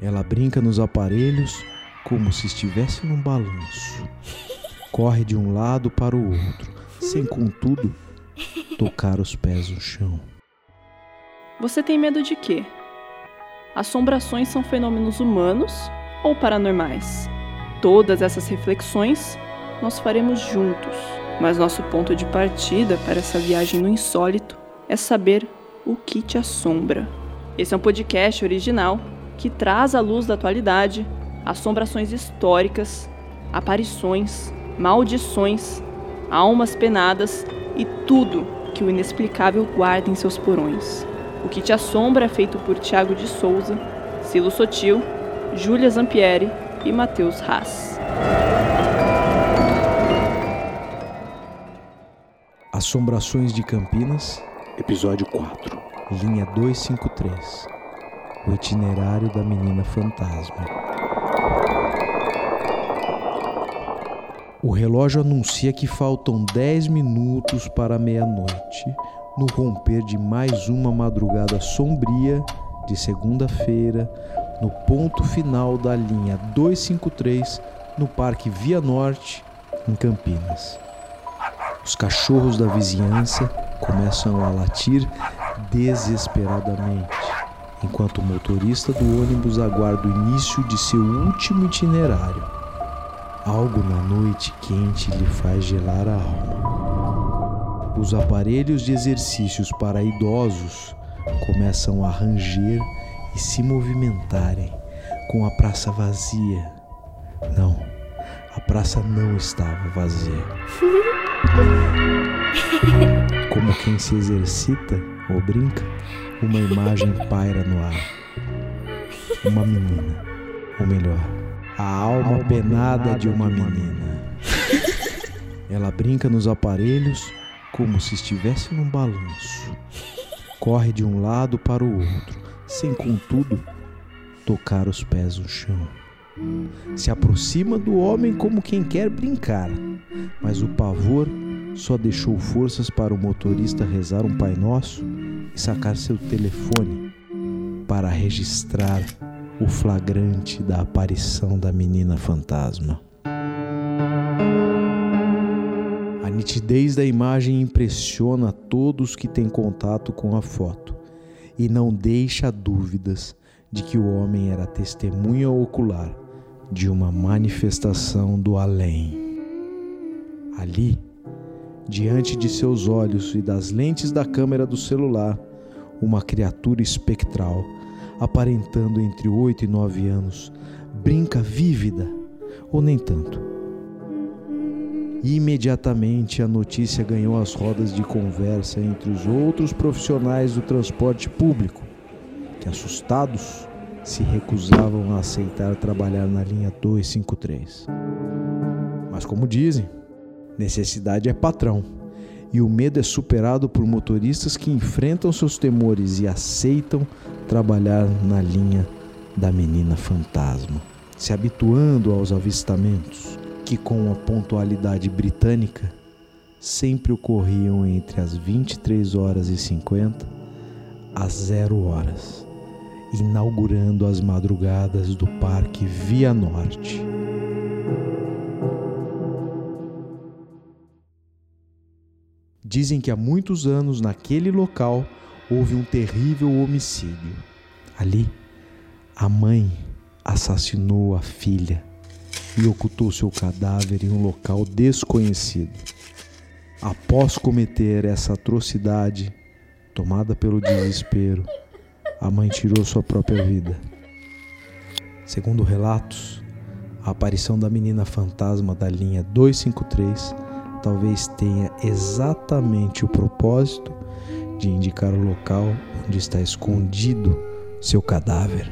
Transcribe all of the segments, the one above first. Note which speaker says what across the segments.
Speaker 1: Ela brinca nos aparelhos como se estivesse num balanço. Corre de um lado para o outro, sem contudo tocar os pés no chão.
Speaker 2: Você tem medo de quê? Assombrações são fenômenos humanos ou paranormais? Todas essas reflexões nós faremos juntos, mas nosso ponto de partida para essa viagem no insólito é saber o que te assombra. Esse é um podcast original que traz à luz da atualidade assombrações históricas, aparições, maldições, almas penadas e tudo que o inexplicável guarda em seus porões. O que te assombra é feito por Tiago de Souza, Silo Sotil, Júlia Zampieri e Matheus Haas.
Speaker 1: Assombrações de Campinas, episódio 4, linha 253. O itinerário da menina fantasma. O relógio anuncia que faltam 10 minutos para meia-noite, no romper de mais uma madrugada sombria de segunda-feira, no ponto final da linha 253, no Parque Via Norte, em Campinas. Os cachorros da vizinhança começam a latir desesperadamente, enquanto o motorista do ônibus aguarda o início de seu último itinerário. Algo na noite quente lhe faz gelar a alma. Os aparelhos de exercícios para idosos começam a ranger e se movimentarem com a praça vazia. Não, a praça não estava vazia. Como quem se exercita ou brinca, uma imagem paira no ar. Uma menina, ou melhor, a alma penada de uma menina. Ela brinca nos aparelhos como se estivesse num balanço. Corre de um lado para o outro, sem contudo tocar os pés no chão. Se aproxima do homem como quem quer brincar, mas o pavor só deixou forças para o motorista rezar um Pai Nosso e sacar seu telefone para registrar o flagrante da aparição da menina fantasma. A nitidez da imagem impressiona todos que têm contato com a foto e não deixa dúvidas de que o homem era testemunha ocular de uma manifestação do além. Ali, diante de seus olhos e das lentes da câmera do celular, uma criatura espectral, aparentando entre oito e nove anos, brinca vívida, ou nem tanto. Imediatamente a notícia ganhou as rodas de conversa entre os outros profissionais do transporte público, que assustados se recusavam a aceitar trabalhar na linha 253. Mas como dizem, necessidade é patrão. E o medo é superado por motoristas que enfrentam seus temores e aceitam trabalhar na linha da menina fantasma, se habituando aos avistamentos que, com a pontualidade britânica, sempre ocorriam entre as 23 horas e 50 às 0 horas, inaugurando as madrugadas do Parque Via Norte. Dizem que há muitos anos naquele local houve um terrível homicídio. Ali, a mãe assassinou a filha e ocultou seu cadáver em um local desconhecido. Após cometer essa atrocidade, tomada pelo desespero, a mãe tirou sua própria vida. Segundo relatos, a aparição da menina fantasma da linha 253 talvez tenha exatamente o propósito de indicar o local onde está escondido seu cadáver.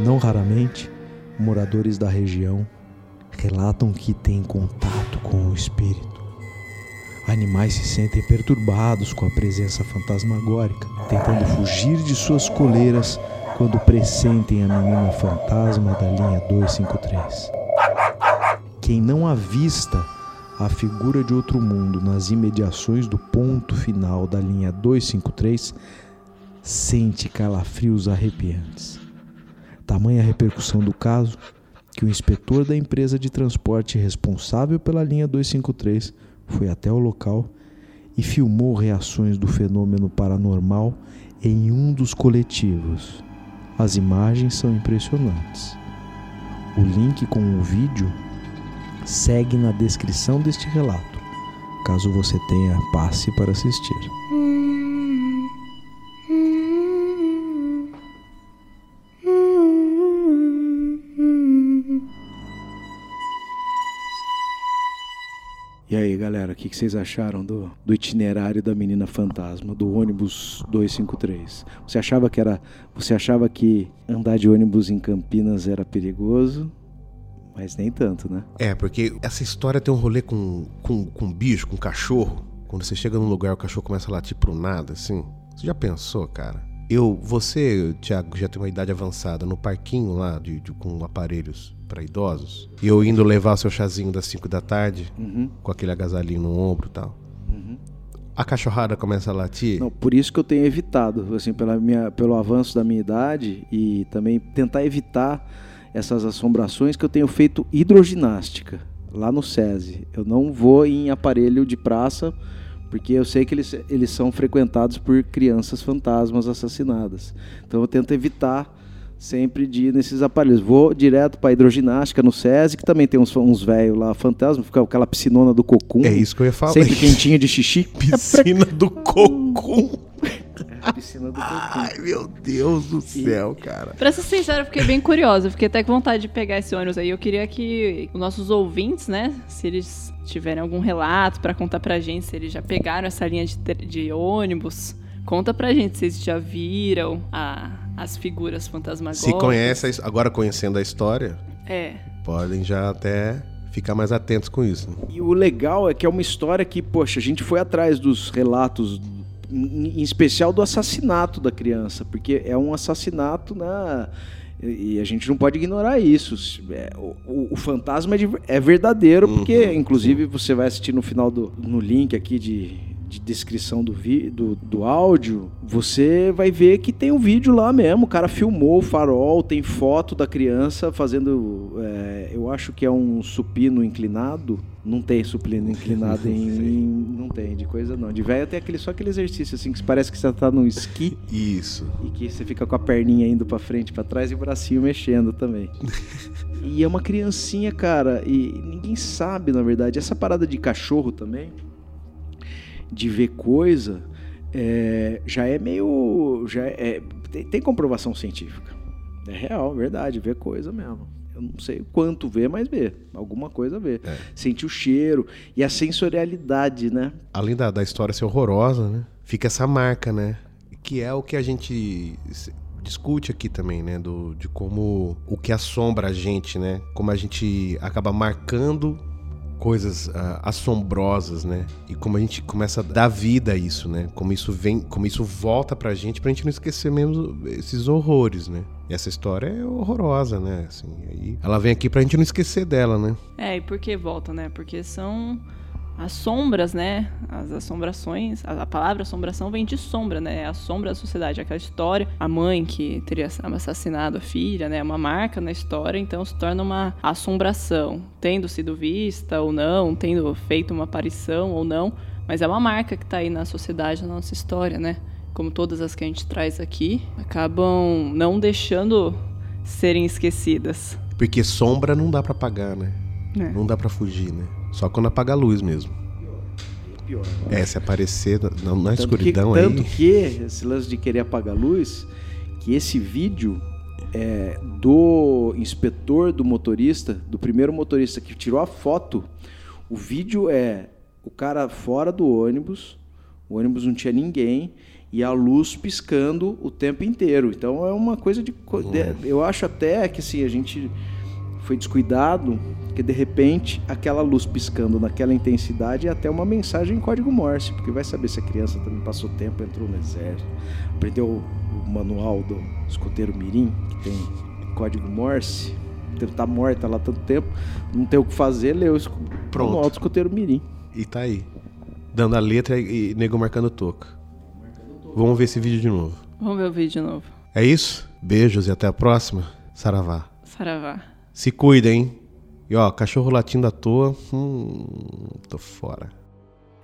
Speaker 1: Não raramente, moradores da região relatam que têm contato com o espírito. Animais se sentem perturbados com a presença fantasmagórica, tentando fugir de suas coleiras quando pressentem a menina fantasma da linha 253. Quem não avista a figura de outro mundo nas imediações do ponto final da linha 253, sente calafrios arrepiantes. Tamanha repercussão do caso que o inspetor da empresa de transporte responsável pela linha 253 foi até o local e filmou reações do fenômeno paranormal em um dos coletivos. As imagens são impressionantes. O link com o vídeo segue na descrição deste relato, caso você tenha passe para assistir. E aí, galera, o que, vocês acharam do, do itinerário da menina fantasma, do ônibus 253? Você achava que era. Você achava que andar de ônibus em Campinas era perigoso? Mas nem tanto, né?
Speaker 3: É, porque essa história tem um rolê com, com, com bicho, com cachorro. Quando você chega num lugar, o cachorro começa a latir pro nada, assim. Você já pensou, cara? Eu, você, Thiago, já tem uma idade avançada, no parquinho lá, de, de com aparelhos para idosos, e eu indo levar o seu chazinho das 5 da tarde,
Speaker 1: Uhum,
Speaker 3: com aquele agasalhinho no ombro e tal.
Speaker 1: uhum.
Speaker 3: A cachorrada começa a latir.
Speaker 1: Não, por isso que eu tenho evitado, assim, pela minha, pelo avanço da minha idade e também tentar evitar essas assombrações que eu tenho feito hidroginástica lá no SESI. Eu não vou em aparelho de praça porque eu sei que eles, eles são frequentados por crianças fantasmas assassinadas. Então eu tento evitar sempre de ir nesses aparelhos. Vou direto para hidroginástica no SESI, que também tem uns, uns velhos lá fantasmas, fica aquela piscinona do cocum.
Speaker 3: É isso que eu ia falar.
Speaker 1: Sempre quentinha de xixi.
Speaker 3: Piscina do cocum.
Speaker 1: É, piscina do cocum.
Speaker 3: Ai, meu Deus do céu, cara.
Speaker 2: Pra ser sincero, eu fiquei bem curiosa. eu Fiquei até com vontade de pegar esse ônibus aí. Eu queria que os nossos ouvintes, né, se eles tiverem algum relato pra contar pra gente, se eles já pegaram essa linha de, de ônibus, conta pra gente se eles já viram a- as figuras fantasmagóricas.
Speaker 3: Se conhece, agora conhecendo a história,
Speaker 2: É.
Speaker 3: podem já até ficar mais atentos com isso. né?
Speaker 1: E o legal é que é uma história que, poxa, a gente foi atrás dos relatos, em especial do assassinato da criança, porque é um assassinato na. E a gente não pode ignorar isso. É, o, o- o fantasma é, de- é verdadeiro, porque,
Speaker 3: Uhum,
Speaker 1: inclusive, você vai assistir no final do no link aqui de, de descrição do, vi, do, do áudio, você vai ver que tem um vídeo lá mesmo. O cara filmou o farol, tem foto da criança fazendo. é, eu acho que é um supino inclinado. Não tem supino inclinado em. em- não tem, de coisa não. De velho tem aquele, só aquele exercício assim que parece que você tá no esqui
Speaker 3: Isso.
Speaker 1: e que você fica com a perninha indo pra frente, pra trás e o bracinho mexendo também. e é uma criancinha, cara, e ninguém sabe, na verdade. Essa parada de cachorro também, de ver coisa, é, já é meio. Já é, tem, tem comprovação científica. É real, verdade, ver coisa mesmo. Eu não sei quanto vê, mas vê. Alguma coisa vê.
Speaker 3: É.
Speaker 1: Sente o cheiro e a sensorialidade, né?
Speaker 3: Além da, da história ser horrorosa, né? Fica essa marca, né? Que é o que a gente discute aqui também, né? Do, de como o que assombra a gente, né? Como a gente acaba marcando coisas ah, assombrosas, né? E como a gente começa a dar vida a isso, né? Como isso vem, como isso volta pra gente, pra gente não esquecer mesmo esses horrores, né? E essa história é horrorosa, né? Assim, aí ela vem aqui pra gente não esquecer dela, né?
Speaker 2: É, e por que volta, né? Porque são as sombras, né? As assombrações. A, palavra assombração vem de sombra, né? É a sombra da sociedade. Aquela história, a mãe que teria assassinado a filha, né? Uma marca na história, então se torna uma assombração. Tendo sido vista ou não, tendo feito uma aparição ou não. Mas é uma marca que tá aí na sociedade, na nossa história, né? Como todas as que a gente traz aqui, acabam não deixando serem esquecidas.
Speaker 3: Porque sombra não dá pra apagar, né?
Speaker 2: É.
Speaker 3: Não dá pra fugir, né? Só quando apaga a luz mesmo.
Speaker 1: Pior.
Speaker 3: É, se aparecer na, na
Speaker 1: Tanto
Speaker 3: escuridão
Speaker 1: que,
Speaker 3: aí.
Speaker 1: Tanto que, esse lance de querer apagar a luz, que esse vídeo é, do inspetor, do motorista, do primeiro motorista que tirou a foto, o vídeo é o cara fora do ônibus, o ônibus não tinha ninguém, e a luz piscando o tempo inteiro. Então é uma coisa de. de- Eu acho até que assim, a gente foi descuidado, que de repente aquela luz piscando naquela intensidade é até uma mensagem em código Morse, porque vai saber se a criança também passou tempo, entrou no exército, aprendeu o, o manual do escoteiro Mirim, que tem código Morse, tá morta lá tanto tempo, não tem o que fazer, leu,
Speaker 3: Pronto.
Speaker 1: No alto escoteiro mirim.
Speaker 3: E tá aí. Dando a letra e nego marcando toca. Vamos ver esse vídeo de novo.
Speaker 2: Vamos ver o vídeo de novo.
Speaker 3: É isso? Beijos e até a próxima. Saravá.
Speaker 2: Saravá.
Speaker 3: Se cuida, hein? E ó, cachorro latindo à toa. Hum, tô fora.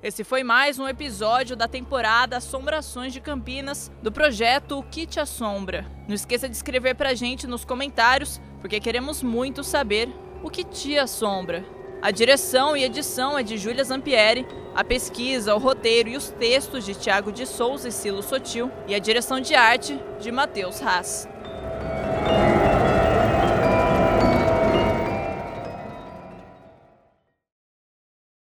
Speaker 2: Esse foi mais um episódio da temporada Assombrações de Campinas do projeto O Que Te Assombra. Não esqueça de escrever pra gente nos comentários, porque queremos muito saber o que te assombra. A direção e edição é de Júlia Zampieri, a pesquisa, o roteiro e os textos de Tiago de Souza e Silo Sotil, e a direção de arte de Matheus Haas.